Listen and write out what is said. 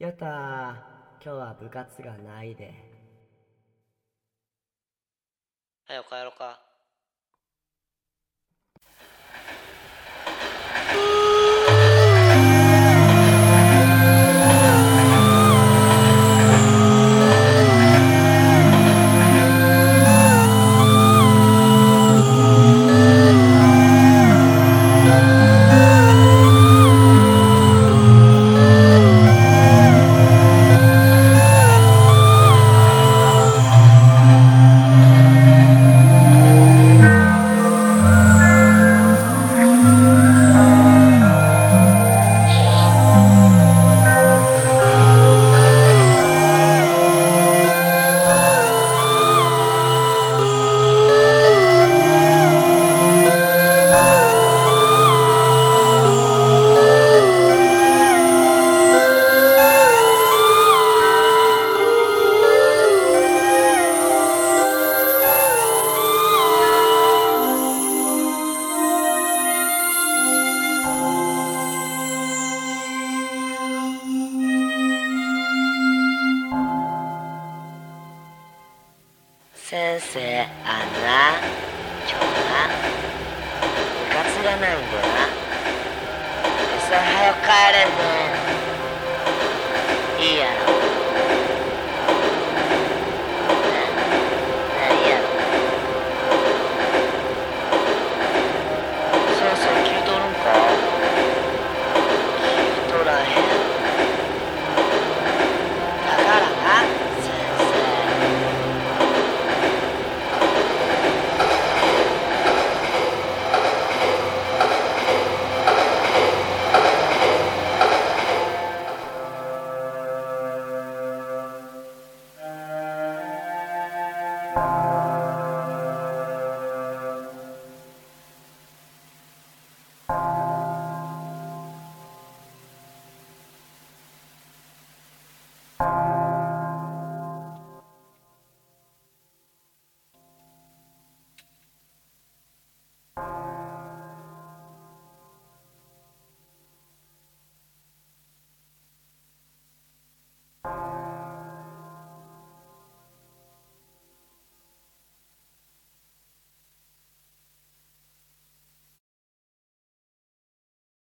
やったー。今日は部活がないで。はよ帰ろか。先生あんな今日な部活がないんだよなそれ早く帰れんね。いいや。ろ Bye.